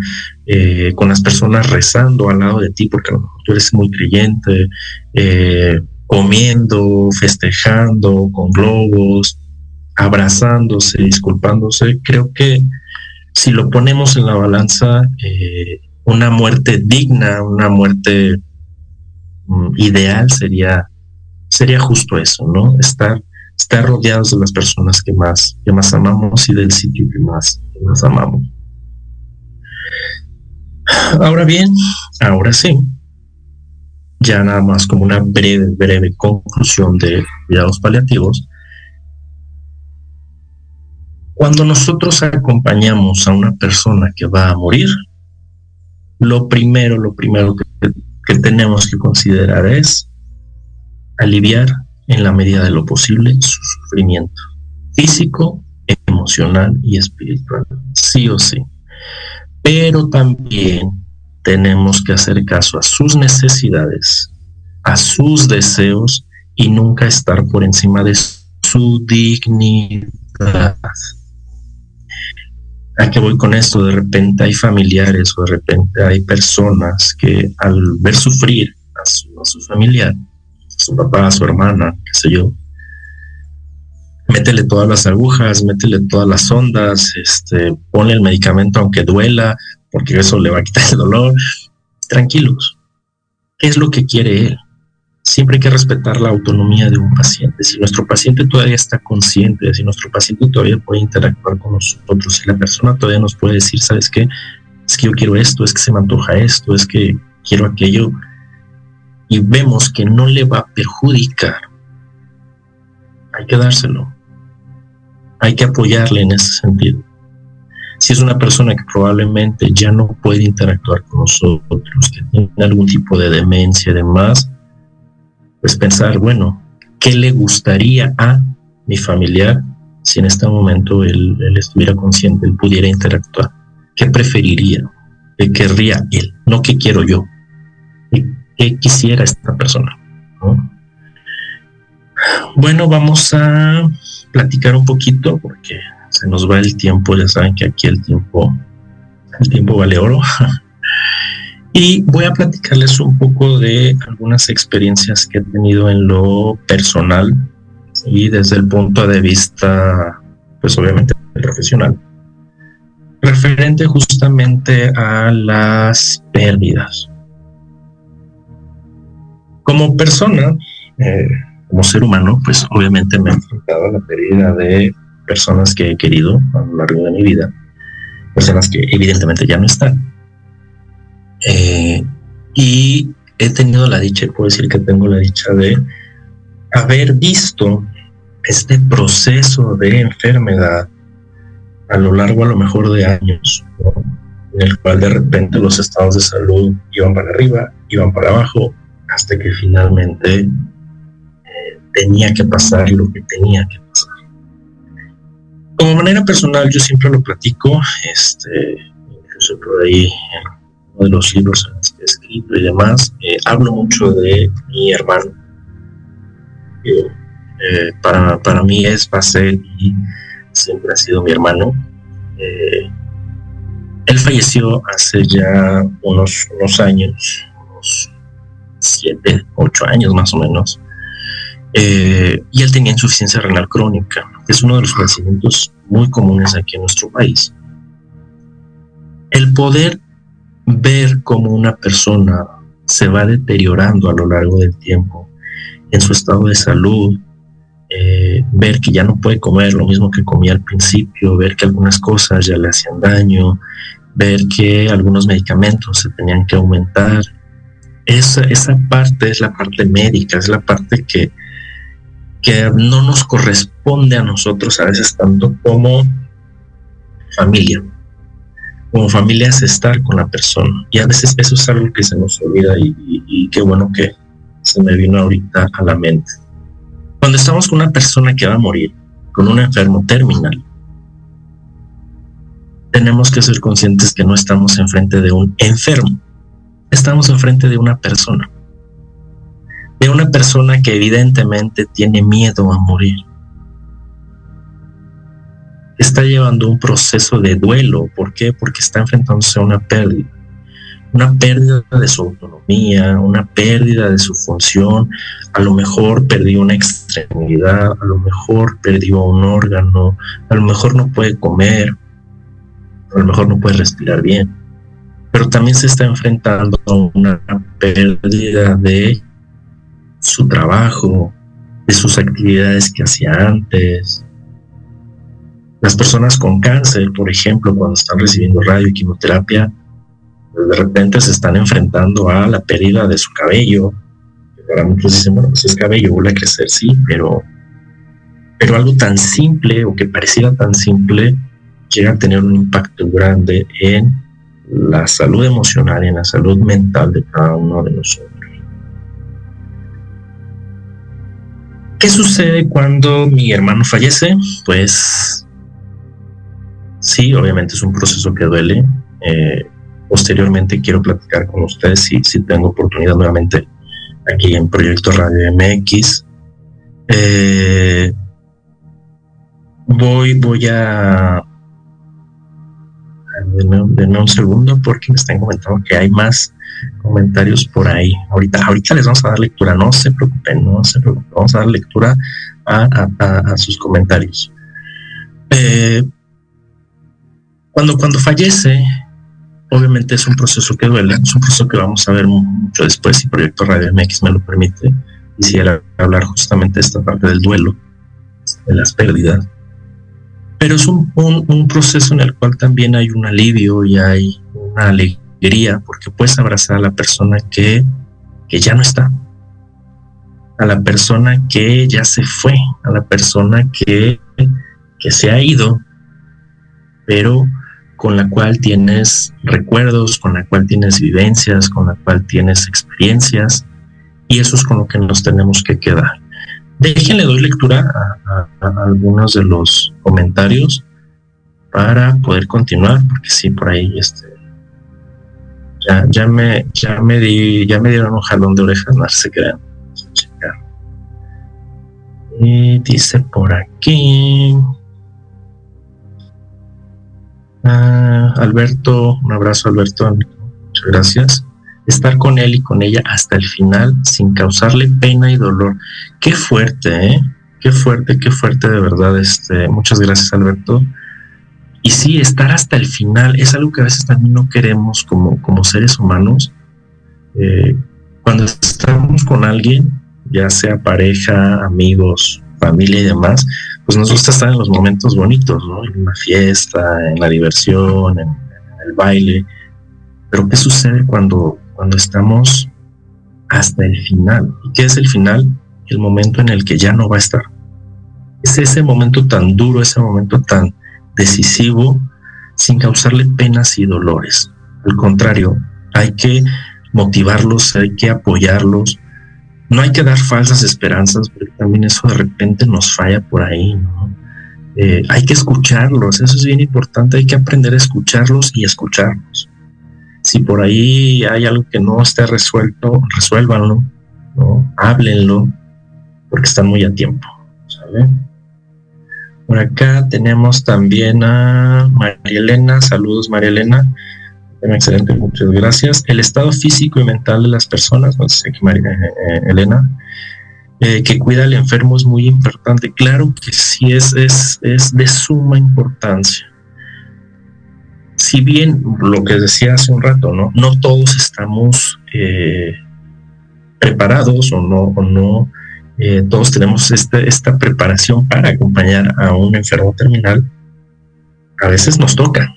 eh, con las personas rezando al lado de ti, porque a lo mejor tú eres muy creyente, eh, comiendo, festejando, con globos, abrazándose, disculpándose, creo que si lo ponemos en la balanza, eh, una muerte digna, una muerte mm, ideal sería, sería justo eso, ¿no? Estar, estar rodeados de las personas que más, que más amamos y del sitio que más, que más amamos. Ahora bien, ahora sí, ya nada más como una breve, breve conclusión de cuidados paliativos, cuando nosotros acompañamos a una persona que va a morir, lo primero, lo primero que, tenemos que considerar es aliviar en la medida de lo posible su sufrimiento físico, emocional y espiritual, sí o sí. Pero también tenemos que hacer caso a sus necesidades, a sus deseos y nunca estar por encima de su dignidad. ¿A qué voy con esto? De repente hay familiares o de repente hay personas que al ver sufrir a su, familiar, a su papá, a su hermana, qué sé yo, métele todas las agujas, métele todas las ondas, este, ponle el medicamento aunque duela, porque eso le va a quitar el dolor. Tranquilos. ¿Qué es lo que quiere él? Siempre hay que respetar la autonomía de un paciente. Si nuestro paciente todavía está consciente, si nuestro paciente todavía puede interactuar con nosotros, si la persona todavía nos puede decir, ¿sabes qué? Es que yo quiero esto, es que se me antoja esto, es que quiero aquello, y vemos que no le va a perjudicar, hay que dárselo. Hay que apoyarle en ese sentido. Si es una persona que probablemente ya no puede interactuar con nosotros, que tiene algún tipo de demencia y demás, pues pensar, bueno, ¿qué le gustaría a mi familiar si en este momento él, estuviera consciente, él pudiera interactuar? ¿Qué preferiría? ¿Qué querría él? No qué quiero yo. ¿Qué, quisiera esta persona? Bueno, vamos a platicar un poquito porque se nos va el tiempo, ya saben que aquí el tiempo, el tiempo vale oro. Y voy a platicarles un poco de algunas experiencias que he tenido en lo personal y desde el punto de vista, pues obviamente profesional, referente justamente a las pérdidas. Como persona, eh, como ser humano, pues obviamente me he enfrentado a la pérdida de personas que he querido a lo largo de mi vida, personas que evidentemente ya no están eh, y he tenido la dicha, puedo decir que tengo la dicha de haber visto este proceso de enfermedad a lo largo a lo mejor de años, en el cual de repente los estados de salud iban para arriba, iban para abajo, hasta que finalmente eh, tenía que pasar lo que tenía que pasar. Como manera personal, yo siempre lo platico, este, incluso por ahí de los libros en los que he escrito y demás, eh, hablo mucho de mi hermano. Eh, para, para mí es, va y siempre ha sido mi hermano. Eh, Él falleció hace ya unos, unos años, unos siete, ocho años más o menos. Eh, y él tenía insuficiencia renal crónica, que es uno de los padecimientos muy comunes aquí en nuestro país. El poder ver cómo una persona se va deteriorando a lo largo del tiempo en su estado de salud, eh, ver que ya no puede comer lo mismo que comía al principio, ver que algunas cosas ya le hacían daño, ver que algunos medicamentos se tenían que aumentar. Esa, esa parte es la parte médica, es la parte que, que no nos corresponde a nosotros a veces tanto como familia. Como familia es estar con la persona. Y a veces eso es algo que se nos olvida y, y qué bueno que se me vino ahorita a la mente. Cuando estamos con una persona que va a morir, con un enfermo terminal, tenemos que ser conscientes que no estamos enfrente de un enfermo, estamos enfrente de una persona, de una persona que evidentemente tiene miedo a morir. Está llevando un proceso de duelo. ¿Por qué? Porque está enfrentándose a una pérdida una pérdida de su autonomía, una pérdida de su función, a lo mejor perdió una extremidad, a lo mejor perdió un órgano, a lo mejor no puede comer, a lo mejor no puede respirar bien, pero también se está enfrentando a una pérdida de su trabajo, de sus actividades que hacía antes. Las personas con cáncer, por ejemplo, cuando están recibiendo radio y quimioterapia, de repente se están enfrentando a la pérdida de su cabello. Para muchos dicen, bueno, pues es cabello, vuelve a crecer, sí, pero, pero algo tan simple o que pareciera tan simple llega a tener un impacto grande en la salud emocional y en la salud mental de cada uno de nosotros. ¿Qué sucede cuando mi hermano fallece? Pues sí, obviamente es un proceso que duele. Eh, posteriormente quiero platicar con ustedes si, si tengo oportunidad nuevamente aquí en Proyecto Radio MX. Eh, voy, voy a... Denme, un segundo porque me están comentando que hay más comentarios por ahí. Ahorita, ahorita les vamos a dar lectura, no se preocupen, no se preocupen, vamos a dar lectura a, sus comentarios. Eh, cuando, cuando fallece obviamente es un proceso que duele, es un proceso que vamos a ver mucho después, si Proyecto Radio MX me lo permite. Quisiera hablar justamente de esta parte del duelo, de las pérdidas. Pero es un, un, proceso en el cual también hay un alivio y hay una alegría, porque puedes abrazar a la persona que, que ya no está, a la persona que ya se fue, a la persona que, que se ha ido, pero con la cual tienes recuerdos, con la cual tienes vivencias, con la cual tienes experiencias, y eso es con lo que nos tenemos que quedar. Déjenle doy lectura a, algunos de los comentarios para poder continuar, porque sí, por ahí este, ya, ya, me, ya, me di, ya me dieron un jalón de orejas, no se crean. Y dice por aquí. Ah, Alberto, un abrazo Alberto, muchas gracias. Estar con él y con ella hasta el final sin causarle pena y dolor. Qué fuerte, ¿eh? Qué fuerte, qué fuerte de verdad. Este, muchas gracias Alberto. Y sí, estar hasta el final es algo que a veces también no queremos como, como seres humanos. Eh, cuando estamos con alguien, ya sea pareja, amigos, familia y demás, pues nos gusta estar en los momentos bonitos, ¿no? En una fiesta, en la diversión, en, el baile. Pero ¿qué sucede cuando, cuando estamos hasta el final? ¿Y qué es el final? El momento en el que ya no va a estar. Es ese momento tan duro, ese momento tan decisivo, sin causarle penas y dolores. Al contrario, hay que motivarlos, hay que apoyarlos, no hay que dar falsas esperanzas, porque también eso de repente nos falla por ahí, ¿no? Eh, hay que escucharlos, eso es bien importante, hay que aprender a escucharlos y escucharlos. Si por ahí hay algo que no esté resuelto, resuélvanlo, ¿no? Háblenlo, porque están muy a tiempo, Por acá tenemos también a María Elena. Saludos, María Elena. Excelente, muchas gracias. El estado físico y mental de las personas, no sé María eh, Elena, eh, que cuida al enfermo es muy importante. Claro que sí es, es, es de suma importancia. Si bien lo que decía hace un rato, no, no todos estamos eh, preparados o no, o no eh, todos tenemos este, esta preparación para acompañar a un enfermo terminal. A veces nos toca,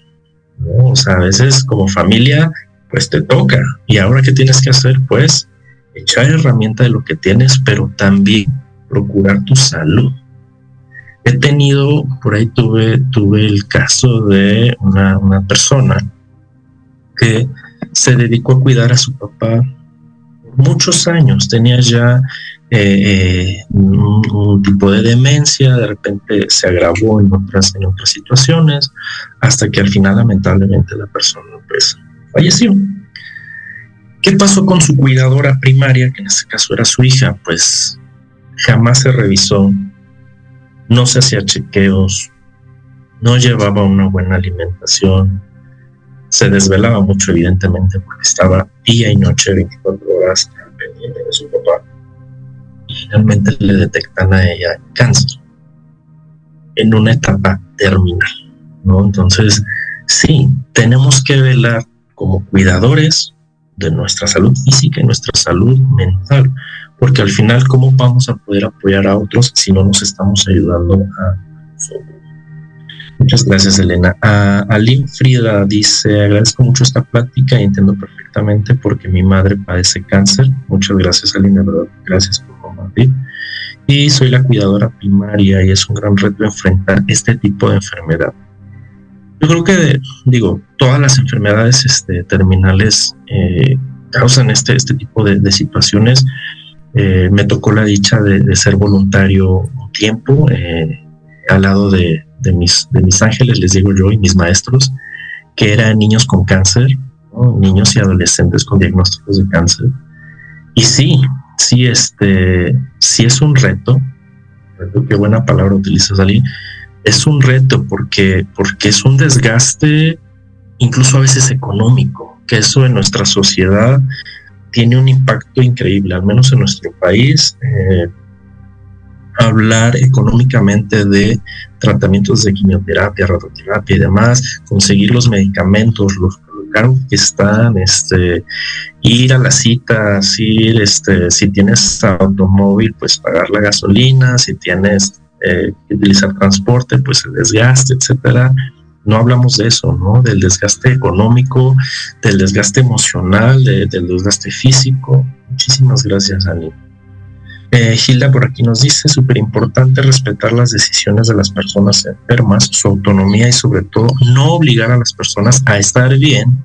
o sea, a veces como familia, pues te toca. Y ahora, ¿qué tienes que hacer? Pues echar herramienta de lo que tienes, pero también procurar tu salud. He tenido, por ahí tuve, tuve el caso de una, una persona que se dedicó a cuidar a su papá muchos años. Tenía ya eh, eh, un, tipo de demencia, de repente se agravó en otras, en otras situaciones, hasta que al final lamentablemente la persona pues falleció. ¿Qué pasó con su cuidadora primaria, que en este caso era su hija? Pues jamás se revisó, no se hacía chequeos, no llevaba una buena alimentación, se desvelaba mucho evidentemente porque estaba día y noche 24 horas pendiente de su papá finalmente le detectan a ella cáncer en una etapa terminal, ¿no? Entonces, sí, tenemos que velar como cuidadores de nuestra salud física y nuestra salud mental, porque al final, ¿cómo vamos a poder apoyar a otros si no nos estamos ayudando a nosotros? Muchas gracias, Elena. A Frida dice, agradezco mucho esta plática y entiendo perfectamente porque mi madre padece cáncer. Muchas gracias, Aline, verdad. Gracias Y soy la cuidadora primaria y es un gran reto enfrentar este tipo de enfermedad. Yo creo que, digo, todas las enfermedades este, terminales eh, causan este, este tipo de, situaciones. Eh, me tocó la dicha de, ser voluntario un tiempo eh, al lado de, de mis, de mis ángeles, les digo yo, y mis maestros, que eran niños con cáncer, niños y adolescentes con diagnósticos de cáncer. Y sí, sí, este, sí es un reto, qué buena palabra utilizas, Ali, es un reto porque, porque es un desgaste incluso a veces económico, que eso en nuestra sociedad tiene un impacto increíble, al menos en nuestro país. Eh, hablar económicamente de tratamientos de quimioterapia, radioterapia y demás, conseguir los medicamentos, los que están, este, ir a las citas, ir, este, si tienes automóvil, pues pagar la gasolina, si tienes eh, utilizar transporte, pues el desgaste, etcétera. No hablamos de eso, ¿no? Del desgaste económico, del desgaste emocional, del desgaste físico. Muchísimas gracias, Ani. Eh, Gilda por aquí nos dice, súper importante respetar las decisiones de las personas enfermas, su autonomía y sobre todo no obligar a las personas a estar bien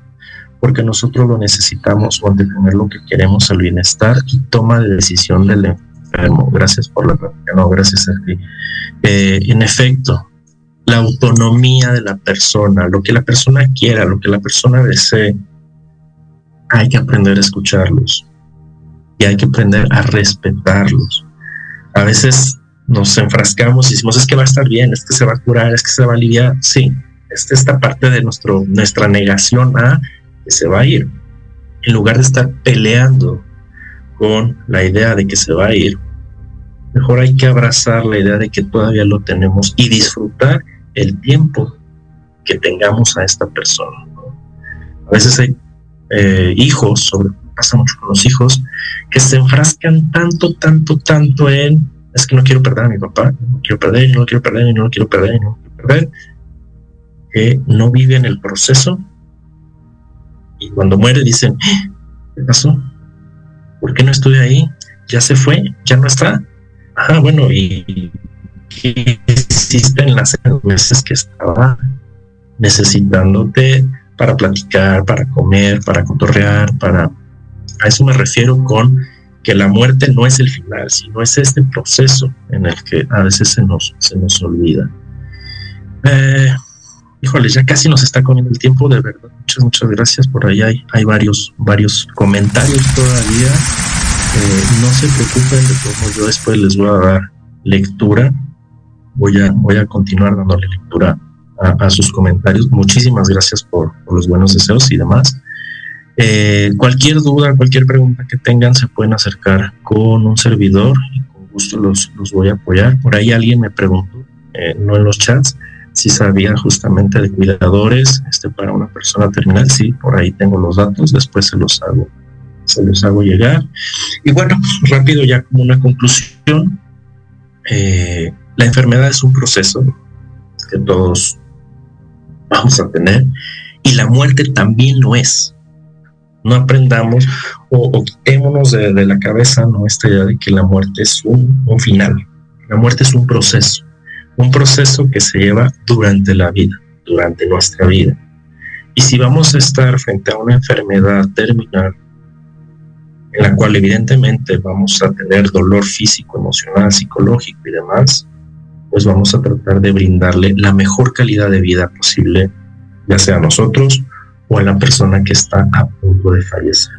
porque nosotros lo necesitamos o tener lo que queremos, el bienestar y toma de decisión del enfermo. Gracias por la pregunta. No, gracias a ti. Eh, en efecto, la autonomía de la persona, lo que la persona quiera, lo que la persona desee, hay que aprender a escucharlos y hay que aprender a respetarlos. A veces nos enfrascamos y decimos, es que va a estar bien, es que se va a curar, es que se va a aliviar. Sí, esta, esta parte de nuestro, nuestra negación a que se va a ir. En lugar de estar peleando con la idea de que se va a ir, mejor hay que abrazar la idea de que todavía lo tenemos y disfrutar el tiempo que tengamos a esta persona. A veces hay eh, hijos, sobre pasa mucho con los hijos, que se enfrascan tanto, tanto, tanto en, es que no quiero perder a mi papá, no quiero perder, no lo quiero perder, no lo quiero perder, no quiero perder, que no viven el proceso y cuando muere dicen, ¿qué pasó? ¿Por qué no estuve ahí? Ya se fue, ya no está. Ah, bueno, y ¿qué hiciste en las meses que estaba necesitándote para platicar, para comer, para cotorrear, para a eso me refiero con que la muerte no es el final, sino es este proceso en el que a veces se nos, se nos olvida. Eh, híjole, ya casi nos está comiendo el tiempo, de verdad. Muchas, muchas gracias. Por ahí hay, hay varios, varios comentarios todavía. Eh, no se preocupen de cómo yo después les voy a dar lectura. voy a, voy a continuar dándole lectura a, sus comentarios. Muchísimas gracias por, los buenos deseos y demás. Eh, cualquier duda, cualquier pregunta que tengan, se pueden acercar con un servidor y con gusto los, los voy a apoyar. Por ahí alguien me preguntó, eh, no en los chats, si sabía justamente de cuidadores este, para una persona terminal. Sí, por ahí tengo los datos, después se los hago, se los hago llegar. Y bueno, rápido ya como una conclusión, eh, la enfermedad es un proceso que todos vamos a tener y la muerte también lo es. No aprendamos o, quitémonos de, la cabeza ¿no? esta idea de que la muerte es un, un final. La muerte es un proceso, un proceso que se lleva durante la vida, durante nuestra vida. Y si vamos a estar frente a una enfermedad terminal, en la cual evidentemente vamos a tener dolor físico, emocional, psicológico y demás, pues vamos a tratar de brindarle la mejor calidad de vida posible, ya sea a nosotros o a la persona que está a punto de fallecer.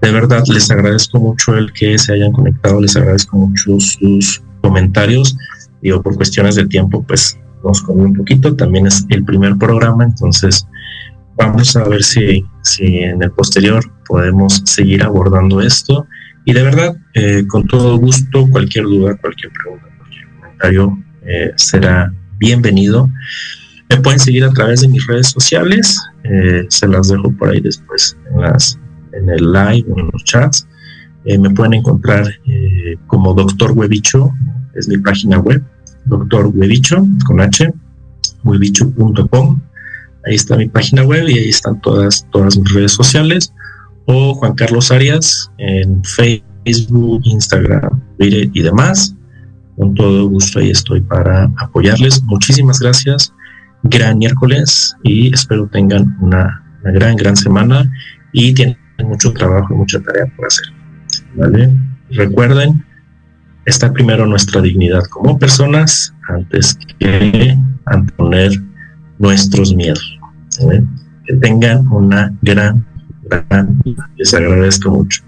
De verdad, les agradezco mucho el que se hayan conectado, les agradezco mucho sus comentarios. Digo, por cuestiones de tiempo, pues nos comí un poquito, también es el primer programa, entonces vamos a ver si, si en el posterior podemos seguir abordando esto. Y de verdad, eh, con todo gusto, cualquier duda, cualquier pregunta, cualquier comentario, eh, será bienvenido. Me pueden seguir a través de mis redes sociales, eh, se las dejo por ahí después en, el live o en los chats. Eh, me pueden encontrar como Doctor Huevicho, es mi página web, Doctor Huevicho con H, huevicho.com. Ahí está mi página web y ahí están todas, todas mis redes sociales. O Juan Carlos Arias en Facebook, Instagram, Twitter y demás con todo gusto ahí estoy para apoyarles. Muchísimas gracias. Gran miércoles y espero tengan una, gran, gran semana y tienen mucho trabajo y mucha tarea por hacer. ¿Vale? Recuerden, está primero nuestra dignidad como personas antes que anteponer nuestros miedos. Que tengan una gran, gran, les agradezco mucho.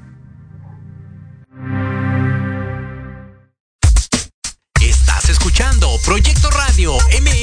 Proyecto Radio